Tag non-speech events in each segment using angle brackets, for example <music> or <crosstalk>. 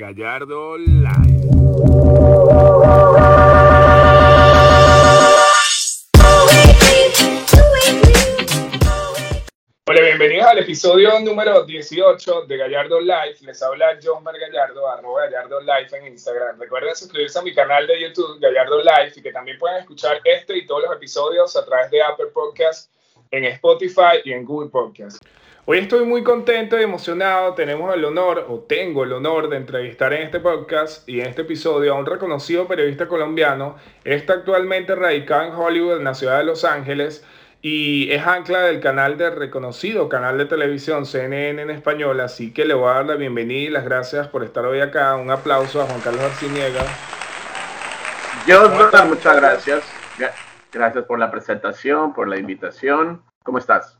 Gallardo Live. Hola, bienvenidos al episodio número 18 de Gallardo Live. Les habla John Mar Gallardo, arroba Gallardo Live en Instagram. Recuerden suscribirse a mi canal de YouTube, Gallardo Live, y que también pueden escuchar este y todos los episodios a través de Apple Podcasts, en Spotify y en Google Podcasts. Hoy estoy muy contento y emocionado. Tenemos el honor, o tengo el honor, de entrevistar en este podcast y en este episodio a un reconocido periodista colombiano. Está actualmente radicado en Hollywood, en la ciudad de Los Ángeles, y es ancla del canal de reconocido canal de televisión CNN en español. Así que le voy a dar la bienvenida y las gracias por estar hoy acá. Un aplauso a Juan Carlos Arciniega. Yo, muchas gracias. Gracias por la presentación, por la invitación. ¿Cómo estás?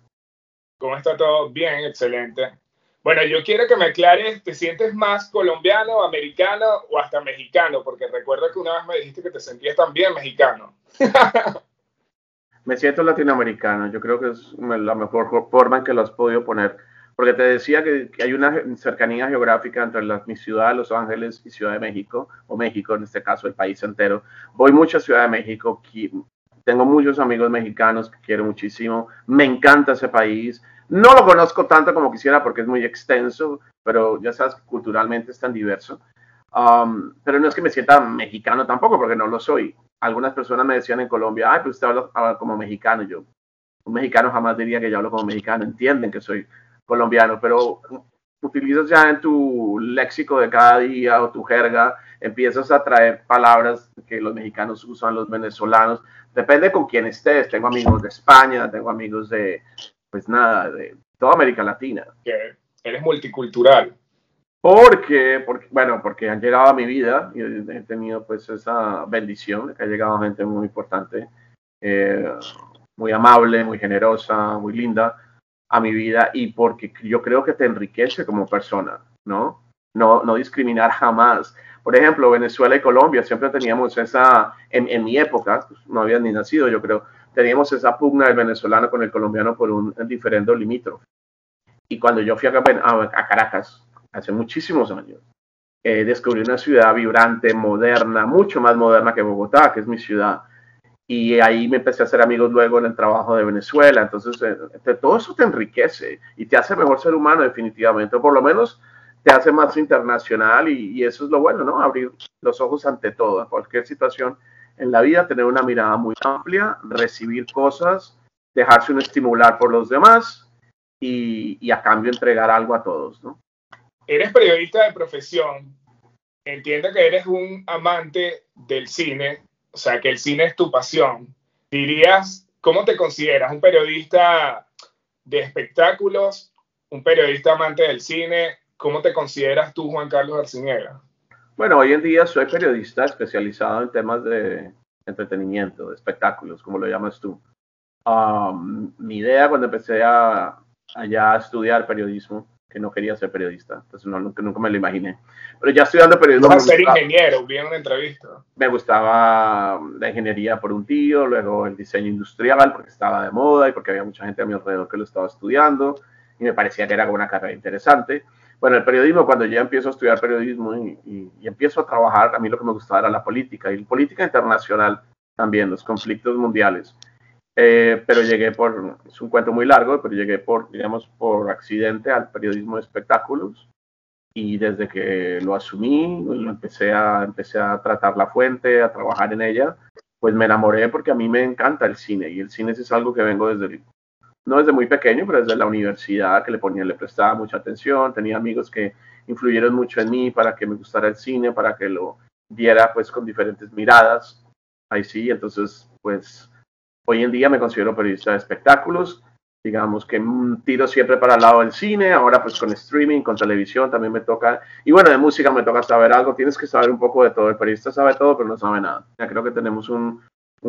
¿Cómo está todo? Bien, excelente. Bueno, yo quiero que me aclares, ¿te sientes más colombiano, americano o hasta mexicano? Porque recuerdo que una vez me dijiste que te sentías también mexicano. <laughs> me siento latinoamericano, yo creo que es la mejor forma en que lo has podido poner. Porque te decía que, hay una cercanía geográfica entre la, mi ciudad, Los Ángeles, y Ciudad de México, o México en este caso, el país entero. Voy mucho a Ciudad de México, tengo muchos amigos mexicanos que quiero muchísimo. Me encanta ese país. No lo conozco tanto como quisiera porque es muy extenso, pero ya sabes culturalmente es tan diverso. Um, pero no es que me sienta mexicano tampoco, porque no lo soy. Algunas personas me decían en Colombia, ay, pues usted habla, como mexicano. Yo, un mexicano jamás diría que yo hablo como mexicano. Entienden que soy colombiano, pero utilizas ya en tu léxico de cada día o tu jerga, empiezas a traer palabras que los mexicanos usan, los venezolanos. Depende con quién estés. Tengo amigos de España, tengo amigos de, pues nada, de toda América Latina. Que eres multicultural. Porque, porque, bueno, porque han llegado a mi vida y he tenido pues esa bendición que ha llegado gente muy importante, eh, muy amable, muy generosa, muy linda a mi vida y porque yo creo que te enriquece como persona, ¿no? No, no discriminar jamás. Por ejemplo, Venezuela y Colombia siempre teníamos esa, en, en mi época, pues, no había ni nacido, yo creo, teníamos esa pugna del venezolano con el colombiano por un diferendo limítrofe. Y cuando yo fui a, a Caracas, hace muchísimos años, eh, descubrí una ciudad vibrante, moderna, mucho más moderna que Bogotá, que es mi ciudad. Y ahí me empecé a hacer amigos luego en el trabajo de Venezuela. Entonces, eh, todo eso te enriquece y te hace mejor ser humano definitivamente, o por lo menos te hace más internacional y, y eso es lo bueno, ¿no? Abrir los ojos ante todo, cualquier situación en la vida, tener una mirada muy amplia, recibir cosas, dejarse un estimular por los demás y, y a cambio entregar algo a todos, ¿no? Eres periodista de profesión, entiendo que eres un amante del cine, o sea, que el cine es tu pasión. Dirías, ¿cómo te consideras? ¿Un periodista de espectáculos? ¿Un periodista amante del cine? ¿Cómo te consideras tú, Juan Carlos Arciniega? Bueno, hoy en día soy periodista especializado en temas de entretenimiento, de espectáculos, como lo llamas tú. Um, mi idea cuando empecé a, a estudiar periodismo, que no quería ser periodista, entonces no, nunca, nunca me lo imaginé. Pero ya estudiando periodismo... Vas a ser ingeniero, vi una entrevista. Me gustaba la ingeniería por un tío, luego el diseño industrial porque estaba de moda y porque había mucha gente a mi alrededor que lo estaba estudiando y me parecía que era una carrera interesante. Bueno, el periodismo, cuando ya empiezo a estudiar periodismo y, empiezo a trabajar, a mí lo que me gustaba era la política y la política internacional también, los conflictos mundiales. Eh, pero llegué por, es un cuento muy largo, pero llegué por, digamos, por accidente al periodismo de espectáculos. Y desde que lo asumí, lo empecé a, empecé a tratar la fuente, a trabajar en ella, pues me enamoré porque a mí me encanta el cine. Y el cine es algo que vengo desde no desde muy pequeño, pero desde la universidad que le ponía, le prestaba mucha atención, tenía amigos que influyeron mucho en mí para que me gustara el cine, para que lo viera pues con diferentes miradas. Ahí sí, entonces pues hoy en día me considero periodista de espectáculos, digamos que tiro siempre para el lado del cine, ahora pues con streaming, con televisión también me toca, y bueno, de música me toca saber algo, tienes que saber un poco de todo, el periodista sabe todo, pero no sabe nada. Ya creo que tenemos un,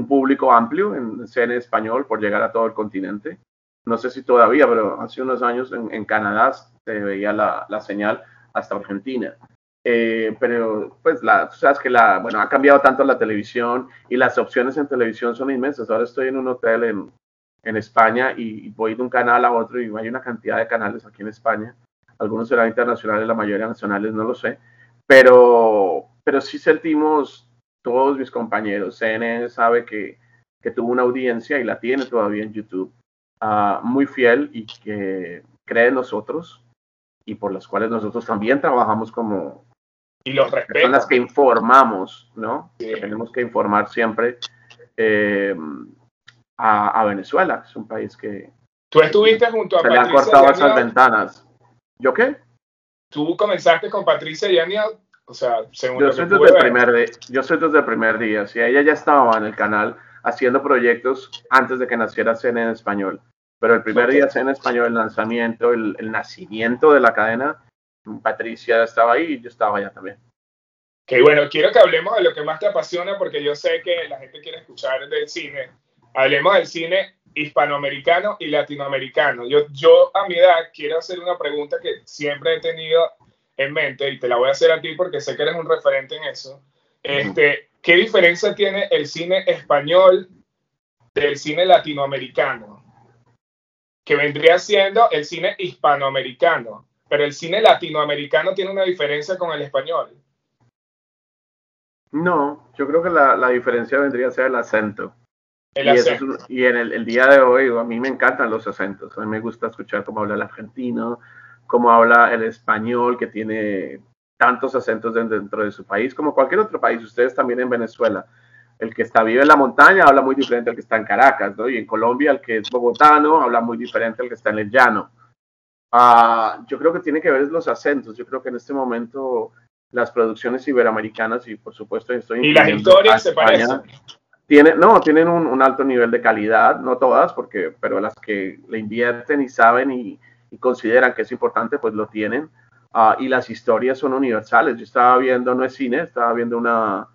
público amplio en cine español por llegar a todo el continente. No sé si todavía, pero hace unos años en, Canadá se veía la, señal hasta Argentina. Eh, pero pues la, sabes que la, bueno, ha cambiado tanto la televisión y las opciones en televisión son inmensas. Ahora estoy en un hotel en, en España y, voy de un canal a otro y hay una cantidad de canales aquí en España. Algunos serán internacionales, la mayoría nacionales, no lo sé. pero, pero sí sentimos, todos mis compañeros, CNN sabe que, que tuvo una audiencia y la tiene todavía en YouTube, uh, muy fiel y que cree en nosotros y por las cuales nosotros también trabajamos como y los personas que informamos, ¿no? Sí. tenemos que informar siempre eh, a, a, Venezuela, es un país que... Tú estuviste junto a se Patricia le han cortado esas ventanas. ¿Yo qué? Tú comenzaste con Patricia y Ania, o sea, según yo lo soy que desde el primer día, Yo soy desde el primer día, si ella ya estaba en el canal haciendo proyectos antes de que naciera Cena en español. Pero el primer día en español, el lanzamiento, el, el, nacimiento de la cadena, Patricia estaba ahí y yo estaba allá también. Que bueno, quiero que hablemos de lo que más te apasiona porque yo sé que la gente quiere escuchar del cine. Hablemos del cine hispanoamericano y latinoamericano. Yo, yo a mi edad quiero hacer una pregunta que siempre he tenido en mente y te la voy a hacer a ti porque sé que eres un referente en eso. Este, ¿Qué diferencia tiene el cine español del cine latinoamericano? que vendría siendo el cine hispanoamericano, pero el cine latinoamericano tiene una diferencia con el español. No, yo creo que la, la diferencia vendría a ser el acento. El y, acento. Es, y en el, el, día de hoy, a mí me encantan los acentos. A mí me gusta escuchar cómo habla el argentino, cómo habla el español, que tiene tantos acentos dentro de su país, como cualquier otro país. Ustedes también en Venezuela el que está vive en la montaña habla muy diferente al que está en Caracas, ¿no? Y en Colombia el que es bogotano habla muy diferente al que está en el llano. Uh, yo creo que tiene que ver los acentos. Yo creo que en este momento las producciones iberoamericanas y por supuesto estoy y las historias se parecen. Tienen, no, tienen un, un, alto nivel de calidad, no todas, porque, pero las que le invierten y saben y, y consideran que es importante, pues lo tienen. Uh, y las historias son universales. Yo estaba viendo, no es cine, estaba viendo una,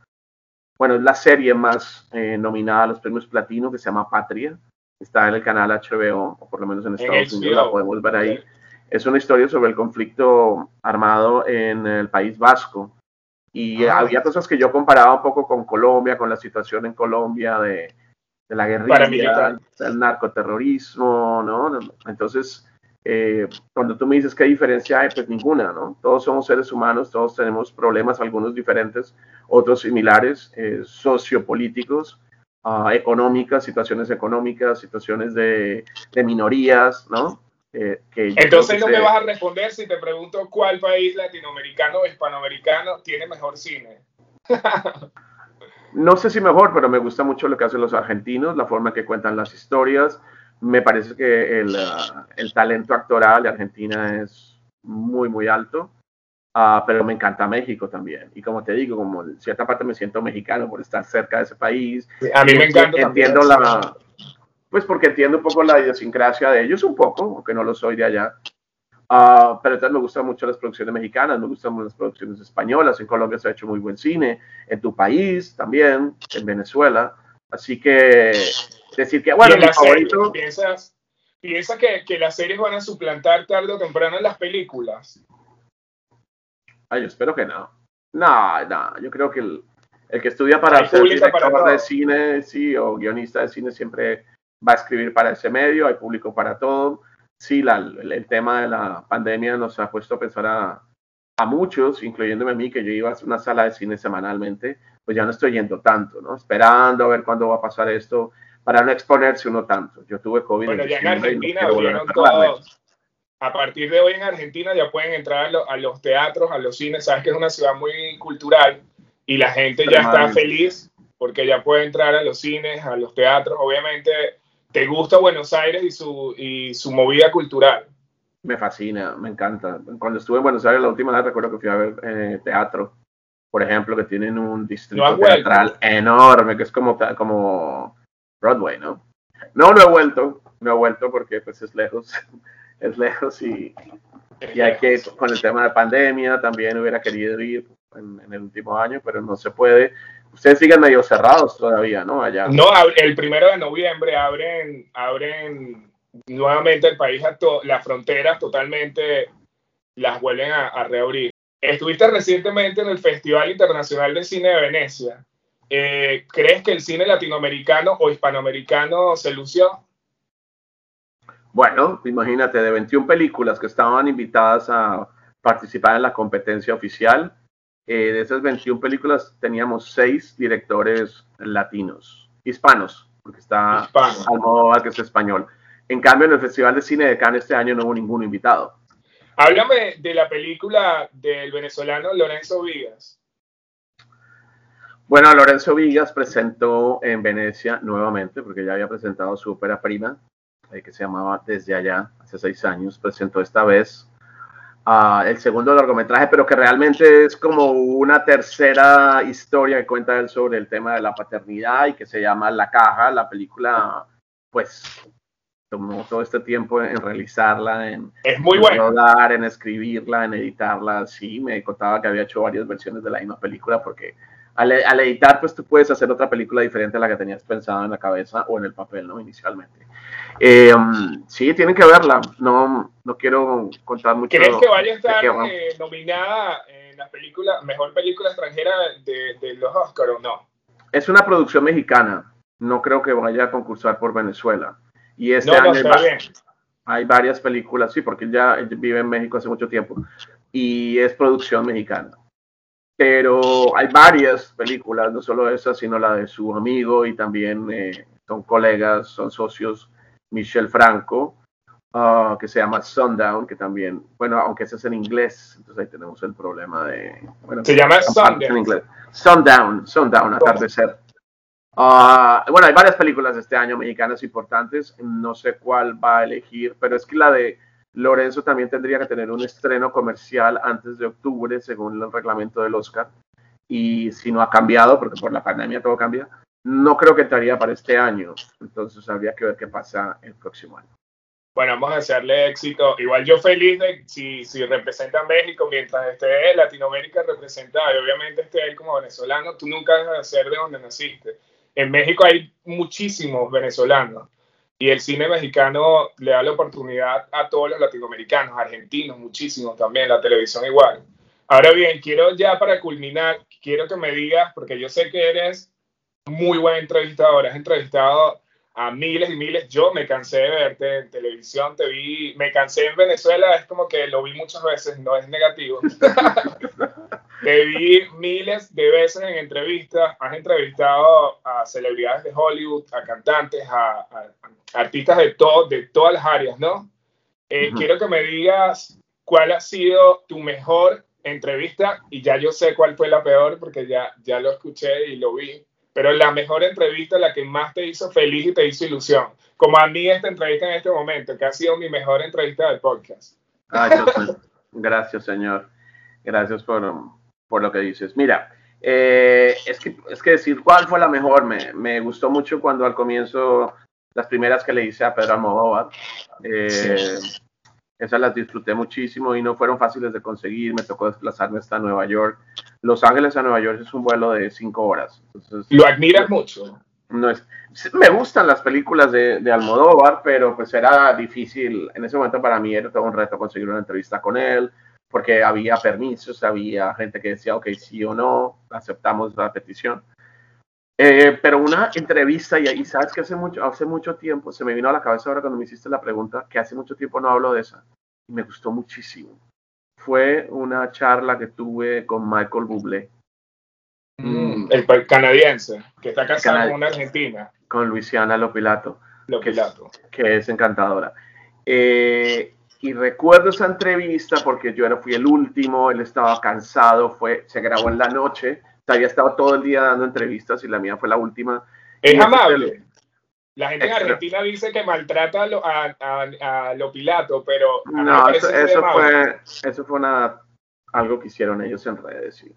bueno, es la serie más eh, nominada a los premios platino que se llama Patria. Está en el canal HBO, o por lo menos en Estados en Unidos la podemos ver ahí. Es una historia sobre el conflicto armado en el País Vasco. Y Ah. había cosas que yo comparaba un poco con Colombia, con la situación en Colombia de, de la guerrilla, del narcoterrorismo, ¿no? Entonces, eh, cuando tú me dices qué diferencia hay, pues ninguna, ¿no? Todos somos seres humanos, todos tenemos problemas, algunos diferentes, otros similares, eh, sociopolíticos, ah, económicas, situaciones económicas, situaciones de, de minorías, ¿no? Eh, que Entonces no me vas a responder si te pregunto cuál país latinoamericano o hispanoamericano tiene mejor cine. <laughs> No sé si mejor, pero me gusta mucho lo que hacen los argentinos, la forma en que cuentan las historias. Me parece que el, ah, el talento actoral de Argentina es muy, muy alto. Ah, pero me encanta México también. Y como te digo, como en cierta parte me siento mexicano por estar cerca de ese país. A mí me encanta. también Entiendo el la. Pues porque entiendo un poco la idiosincrasia de ellos, un poco, aunque no lo soy de allá. Ah, pero entonces me gustan mucho las producciones mexicanas, me gustan las producciones españolas. En Colombia se ha hecho muy buen cine, en tu país también, en Venezuela. Así que decir que, bueno, en mi favorito. ¿piensas, piensa que, que las series van a suplantar tarde o temprano en las películas? Ay, yo espero que no. No, no, yo creo que el, el que estudia para Hay ser público para director de cine, sí, o guionista de cine siempre va a escribir para ese medio, hay público para todo. Sí, la, el, tema de la pandemia nos ha puesto a pensar a, a muchos, incluyéndome a mí, que yo iba a una sala de cine semanalmente, pues ya no estoy yendo tanto, ¿no? Esperando a ver cuándo va a pasar esto, para no exponerse uno tanto. Yo tuve COVID Bueno, ya en no Argentina volver a todos. Partir de hoy en Argentina ya pueden entrar a, lo- a los teatros, a los cines. Sabes que es una ciudad muy cultural y la gente ya está feliz porque ya puede entrar a los cines, a los teatros. Obviamente te gusta Buenos Aires y su, y su movida cultural. Me fascina, me encanta. Cuando estuve en Buenos Aires la última vez recuerdo que fui a ver eh, teatro, por ejemplo, que tienen un ¿No distrito vuelto? teatral enorme, que es como, como Broadway, ¿no? No, no he vuelto, no he vuelto porque pues es lejos, <laughs> es lejos y, y hay que, con el tema de pandemia, también hubiera querido ir en, en el último año, pero no se puede. Ustedes siguen medio cerrados todavía, ¿no? Allá. No, el primero de noviembre abren, abren nuevamente el país, a to- las fronteras totalmente las vuelven a, a reabrir. Estuviste recientemente en el Festival Internacional de Cine de Venecia. Eh, ¿Crees que el cine latinoamericano o hispanoamericano se lució? Bueno, imagínate, de 21 películas que estaban invitadas a participar en la competencia oficial, eh, de esas 21 películas teníamos 6 directores latinos, hispanos, porque está Hispano. Almodóvar, que es español. En cambio, en el Festival de Cine de Cannes este año no hubo ningún invitado. Háblame de la película del venezolano Lorenzo Vigas. Bueno, Lorenzo Vigas presentó en Venecia nuevamente, porque ya había presentado su ópera prima, eh, que se llamaba Desde Allá, hace seis años. Presentó esta vez ah, el segundo largometraje, pero que realmente es como una tercera historia que cuenta él sobre el tema de la paternidad y que se llama La Caja. La película, pues, tomó todo este tiempo en realizarla, en, Es muy en bueno. rodar, en escribirla, en editarla. Sí, me contaba que había hecho varias versiones de la misma película porque al, al editar, pues tú puedes hacer otra película diferente a la que tenías pensada en la cabeza o en el papel, ¿no? Inicialmente. Eh, sí, tienen que verla. No, no quiero contar mucho. ¿Crees que vaya a estar eh, nominada en la película, mejor película extranjera de, de los Oscars o no? Es una producción mexicana. No creo que vaya a concursar por Venezuela. Y este No, no, año va- hay varias películas, sí, porque él ya él vive en México hace mucho tiempo y es producción mexicana. Pero hay varias películas, no solo esa, sino la de su amigo y también eh, son colegas, son socios, Michel Franco, ah, que se llama Sundown, que también, bueno, aunque ese es en inglés, entonces ahí tenemos el problema de... Bueno, Se llama parte en inglés. Sundown, Sundown, atardecer. Ah, bueno, hay varias películas este año mexicanas importantes. No sé cuál va a elegir, pero es que la de Lorenzo también tendría que tener un estreno comercial antes de octubre, según el reglamento del Oscar. Y si no ha cambiado, porque por la pandemia todo cambia, no creo que entraría para este año. Entonces habría que ver qué pasa el próximo año. Bueno, vamos a hacerle éxito. Igual yo feliz de si, si representa a México mientras esté Latinoamérica representada. Y obviamente esté él como venezolano, tú nunca dejas de ser de donde naciste. En México hay muchísimos venezolanos. Y el cine mexicano le da la oportunidad a todos los latinoamericanos, argentinos, muchísimos también, la televisión igual. Ahora bien, quiero ya para culminar, quiero que me digas, porque yo sé que eres muy buen entrevistador, has entrevistado a miles y miles. Yo me cansé de verte en televisión, te vi, me cansé en Venezuela, es como que lo vi muchas veces, no es negativo. <laughs> te vi miles de veces en entrevistas, has entrevistado a celebridades de Hollywood, a cantantes, a, a- a artistas de, todo, de todas las áreas, ¿no? Eh, Ujú. Quiero que me digas cuál ha sido tu mejor entrevista y ya yo sé cuál fue la peor porque ya, ya lo escuché y lo vi pero la mejor entrevista, la que más te hizo feliz y te hizo ilusión. Como a mí esta entrevista en este momento, que ha sido mi mejor entrevista del podcast. Ay, Dios mío. Gracias, señor. Gracias por, por lo que dices. Mira, eh, es, que, es que decir cuál fue la mejor, me, me gustó mucho cuando al comienzo, las primeras que le hice a Pedro Almodóvar, eh, esas las disfruté muchísimo y no fueron fáciles de conseguir, me tocó desplazarme hasta Nueva York. Los Ángeles a Nueva York es un vuelo de cinco horas. Entonces, Lo admiras mucho. no es, me gustan las películas de, de Almodóvar, pero pues era difícil, en ese momento para mí era todo un reto conseguir una entrevista con él, porque había permisos, había gente que decía, ok, sí o no, aceptamos la petición. Eh, pero una entrevista, y, y sabes que hace mucho, hace mucho tiempo, se me vino a la cabeza ahora cuando me hiciste la pregunta, que hace mucho tiempo no hablo de esa, y me gustó muchísimo. Fue una charla que tuve con Michael Bublé, Mm. El canadiense, que está casado con una argentina, con Luisiana Lopilato. lo que es- pilato. que es encantadora. Eh, y recuerdo esa entrevista porque yo era, fui el último, él estaba cansado, fue, se grabó en la noche, había estado todo el día dando entrevistas y la mía fue la última. Es amable. La gente en. Argentina dice que maltrata a lo, a, a- pero a No, eso, fue, eso fue una, algo que hicieron ellos en redes. y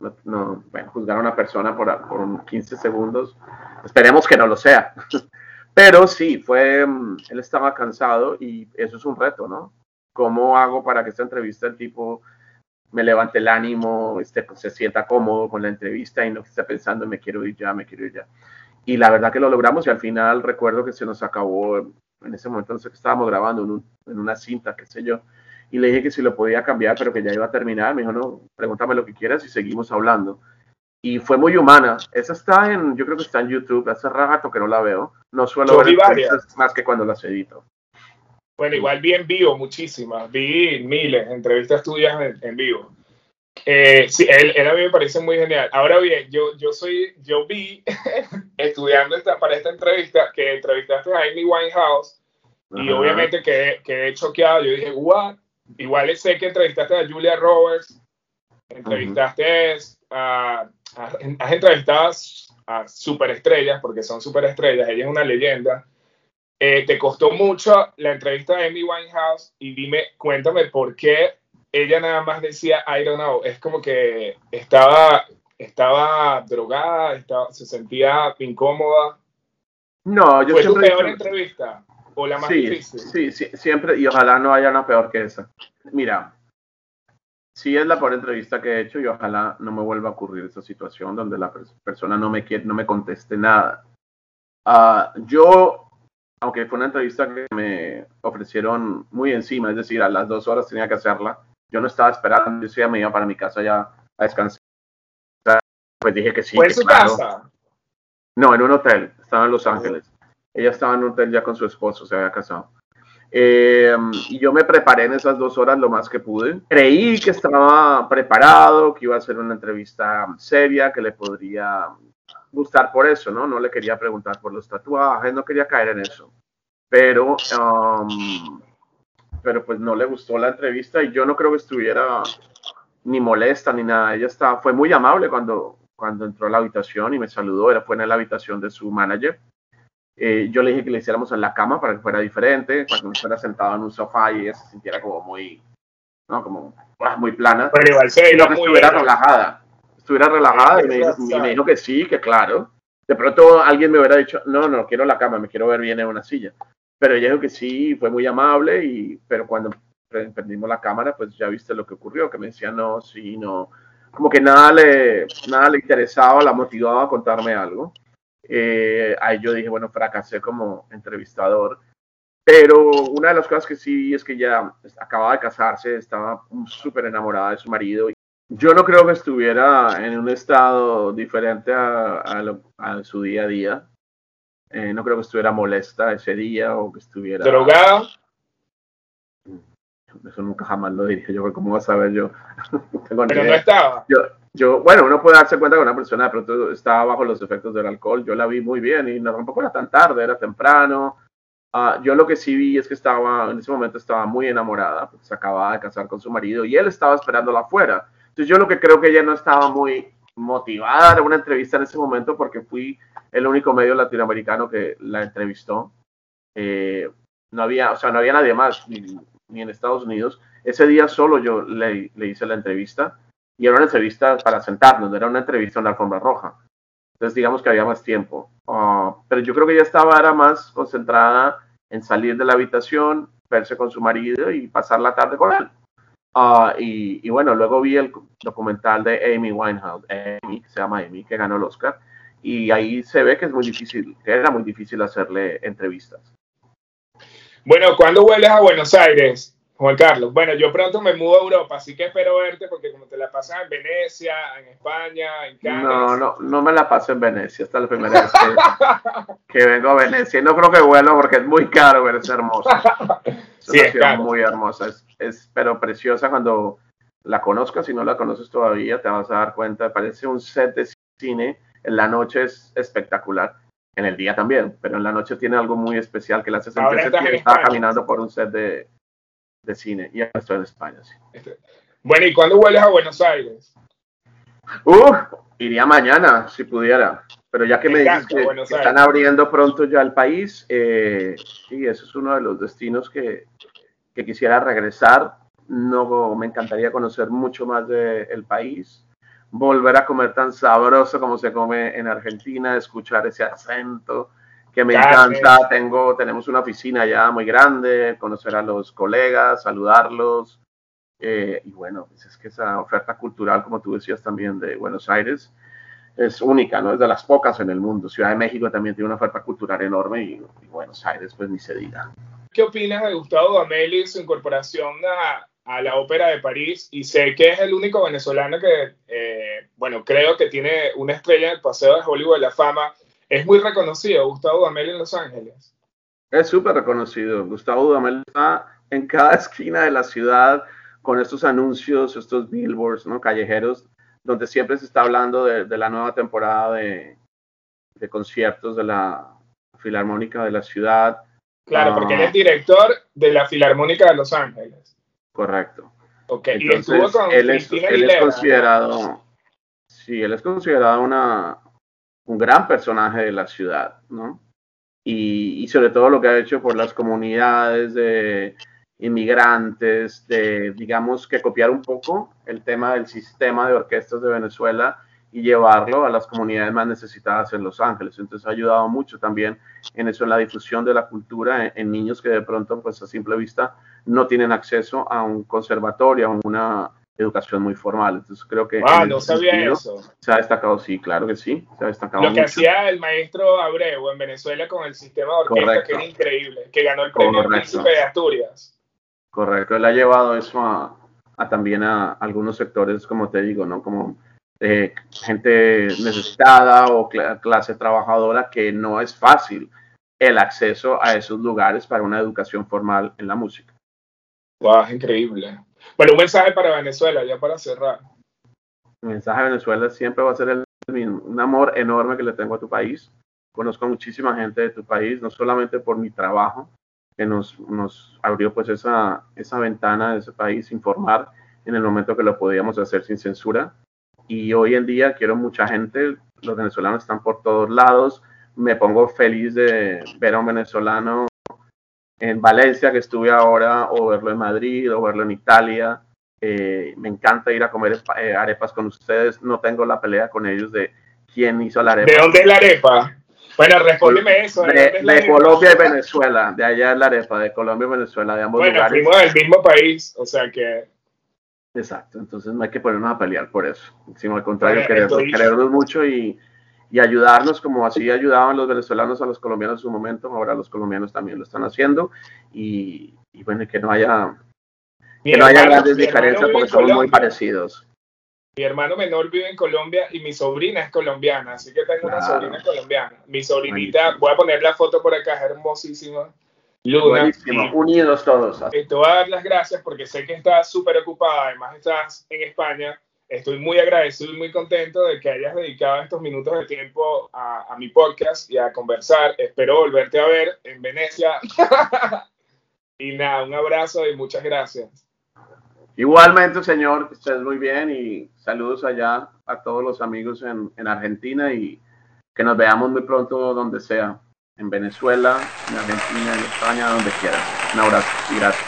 no, no, bueno, juzgar a una persona por, por un 15 segundos, esperemos que no lo sea. <laughs> Pero sí, fue, mm, él estaba cansado y eso es un reto, ¿no? ¿Cómo hago para que esta entrevista el tipo me levante el ánimo, este, pues, se sienta cómodo con la entrevista y no esté pensando me quiero ir ya, me quiero ir ya? Y la verdad que lo logramos y al final recuerdo que se nos acabó, en ese momento no estábamos grabando, en, en una cinta, qué sé yo, y le dije que si lo podía cambiar, pero que ya iba a terminar. Me dijo, no, pregúntame lo que quieras y seguimos hablando. Y fue muy humana. Esa está en, yo creo que está en YouTube. Hace rato que no la veo. No suelo ver entrevistas más que cuando las edito. Bueno, igual vi en vivo muchísimas, vi miles de entrevistas tuyas en, en vivo. Eh, sí, él, él, a mí me parece muy genial. Ahora bien, yo, yo soy, yo vi <laughs> estudiando esta, para esta entrevista que entrevistaste a Amy Winehouse y obviamente quedé, quedé choqueado. Yo dije, what? Igual sé que entrevistaste a Julia Roberts, entrevistaste a, has entrevistado a superestrellas, porque son superestrellas, ella es una leyenda. Eh, te costó mucho la entrevista de Amy Winehouse y dime, cuéntame por qué ella nada más decía I don't know. Es como que estaba, estaba drogada, estaba, se sentía incómoda. No, yo ¿Fue tu peor entrevista? ¿O la más sí, difícil? Sí, sí, siempre, y ojalá no haya una peor que esa. Mira, sí es la peor entrevista que he hecho y ojalá no me vuelva a ocurrir esa situación donde la persona no me quiere, no me conteste nada. Uh, yo, aunque fue una entrevista que me ofrecieron muy encima, es decir, a las dos horas tenía que hacerla, yo no estaba esperando, yo ya me iba para mi casa ya a descansar. Pues dije que sí. ¿Fue en su casa? No, en un hotel, estaba en Los Ángeles. Ella estaba en un hotel ya con su esposo, se había casado. Eh, y yo me preparé en esas dos horas lo más que pude. Creí que estaba preparado, que iba a ser una entrevista seria, que le podría gustar por eso, ¿no? No le quería preguntar por los tatuajes, no quería caer en eso. Pero, um, pero pues no le gustó la entrevista y yo no creo que estuviera ni molesta ni nada. Ella estaba, fue muy amable cuando, cuando entró a la habitación y me saludó. Era, fue en la habitación de su manager eh, yo le dije que le hiciéramos en la cama para que fuera diferente, para que no fuera sentado en un sofá y ella se sintiera como muy, ¿no? Como ah, muy plana. Pero igual sí, que estuviera relajada. Estuviera relajada y me, dijo, y me, dijo, que sí, que claro. De pronto alguien me hubiera dicho, no, no, quiero la cama, me quiero ver bien en una silla. Pero ella dijo que sí, fue muy amable, y, pero cuando prendimos la cámara, pues ya viste lo que ocurrió, que me decía no, sí, no. Como que nada le, nada le interesaba, la motivaba a contarme algo. Eh, ahí yo dije, bueno, fracasé como entrevistador. Pero una de las cosas que sí es que ya acababa de casarse, estaba súper enamorada de su marido. Yo no creo que estuviera en un estado diferente a, a, su día a día. Eh, no creo que estuviera molesta ese día o que estuviera... ¿Drogada? Eso nunca jamás lo diría yo, ¿cómo vas a saber yo? <laughs> Pero no estaba. Yo, yo, bueno, uno puede darse cuenta que una persona de pronto estaba bajo los efectos del alcohol. Yo la vi muy bien y no, tampoco era tan tarde, era temprano. Uh, yo lo que sí vi es que estaba, en ese momento estaba muy enamorada, se acababa de casar con su marido y él estaba esperándola afuera. Entonces yo lo que creo que ella no estaba muy motivada a una entrevista en ese momento porque fui el único medio latinoamericano que la entrevistó. Eh, no había, o sea, no había nadie más, ni, en Estados Unidos. Ese día solo yo le hice la entrevista y era una entrevista para sentarnos, era una entrevista en la alfombra roja. Entonces digamos que había más tiempo. Ah, pero yo creo que ella estaba era más concentrada en salir de la habitación, verse con su marido y pasar la tarde con él. Uh, y, y, bueno, luego vi el documental de Amy Winehouse, Amy, que se llama Amy, que ganó el Oscar, y ahí se ve que es muy difícil, que era muy difícil hacerle entrevistas. Bueno, ¿cuándo vuelves a Buenos Aires? Juan Carlos, bueno, yo pronto me mudo a Europa, así que espero verte porque como te la pasas en Venecia, en España, en Canadá. No, no, no me la paso en Venecia, esta es la primera vez <laughs> que, vengo a Venecia. Y no creo que vuelo porque es muy caro, pero es hermosa. Es sí, una ciudad muy hermosa, es, es, pero preciosa cuando la conozcas. Si no la conoces todavía, te vas a dar cuenta. Parece un set de cine. En la noche es espectacular. En el día también, pero en la noche tiene algo muy especial que la hace sentir que está caminando por un set de, de cine y estoy en España. Sí. Este, bueno, ¿y cuándo vuelves a Buenos Aires? Uh, iría mañana si pudiera. Pero ya que me, dices que, están abriendo pronto ya el país, eh, sí, eso es uno de los destinos que, que quisiera regresar. No, me encantaría conocer mucho más del país, volver a comer tan sabroso como se come en Argentina, escuchar ese acento, que me encanta. Tengo, tenemos una oficina ya muy grande, conocer a los colegas, saludarlos. Eh, y bueno, pues es que esa oferta cultural, como tú decías también, de Buenos Aires, es única, ¿no? Es de las pocas en el mundo. Ciudad de México también tiene una oferta cultural enorme y, Buenos Aires, pues ni se diga. ¿Qué opinas de Gustavo Dameli y su incorporación a, a, la Ópera de París? Y sé que es el único venezolano que, eh, bueno, creo que tiene una estrella en el Paseo de Hollywood de la Fama es muy reconocido, Gustavo Dudamel en Los Ángeles. Es súper reconocido. Gustavo Dudamel está en cada <laughs> esquina de la ciudad con estos anuncios, estos billboards, ¿no? Callejeros, donde siempre se está hablando de, de la nueva temporada de, de, conciertos de la Filarmónica de la ciudad. Claro, porque él es ah. director de la Filarmónica de Los Ángeles. Correcto. Ok, y estuvo con él es, él es considerado, sí, él es considerado una, un gran personaje de la ciudad, ¿no? Y, sobre todo lo que ha hecho por las comunidades de inmigrantes, de, digamos, que copiar un poco el tema del sistema de orquestas de Venezuela y llevarlo a las comunidades más necesitadas en Los Ángeles. Entonces ha ayudado mucho también en eso, en la difusión de la cultura en, niños que de pronto, pues a simple vista, no tienen acceso a un conservatorio, a una educación muy formal. Entonces creo que... Ah, no sabía eso. Se ha destacado, sí, claro que sí. Se ha destacado Lo que hacía el maestro Abreu en Venezuela con el sistema de orquesta, que era increíble, que ganó el premio Príncipe de Asturias. Correcto, él ha llevado eso a, también a algunos sectores, como te digo, ¿no? Como eh, gente necesitada o clase trabajadora que no es fácil el acceso a esos lugares para una educación formal en la música. Wow, increíble. Bueno, un mensaje para Venezuela, ya para cerrar. El mensaje a Venezuela siempre va a ser el mismo, un amor enorme que le tengo a tu país. Conozco muchísima gente de tu país, no solamente por mi trabajo, que nos, nos abrió pues esa, esa ventana de ese país, informar en el momento que lo podíamos hacer sin censura. Y hoy en día quiero mucha gente, los venezolanos están por todos lados, me pongo feliz de ver a un venezolano en Valencia, que estuve ahora, o verlo en Madrid, o verlo en Italia. Eh, me encanta ir a comer eh, arepas con ustedes. No tengo la pelea con ellos de quién hizo la arepa. ¿De dónde es la arepa? Bueno, respóndeme eso. De, Colombia y Venezuela, de allá es la arepa, de Colombia y Venezuela, de ambos bueno, lugares. Bueno, del mismo país, o sea que... Exacto, entonces no hay que ponernos a pelear por eso, sino al contrario, querernos, mucho y, y, ayudarnos como así ayudaban los venezolanos a los colombianos en su momento, ahora los colombianos también lo están haciendo y, y bueno, que no haya, que no haya grandes diferencias porque somos muy parecidos. Mi hermano menor vive en Colombia y mi sobrina es colombiana, así que tengo una sobrina colombiana. Mi sobrinita, voy a poner la foto por acá, es hermosísima. Luna. unidos todos. Te voy a dar las gracias porque sé que estás súper ocupada, además estás en España. Estoy muy agradecido y muy contento de que hayas dedicado estos minutos de tiempo a, a mi podcast y a conversar. Espero volverte a ver en Venecia. <laughs> y nada, un abrazo y muchas gracias. Igualmente, señor, que estés muy bien y saludos allá a todos los amigos en, en Argentina y que nos veamos muy pronto donde sea, en Venezuela, en Argentina, en España, donde quieras. Un abrazo y gracias.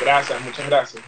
gracias, muchas gracias.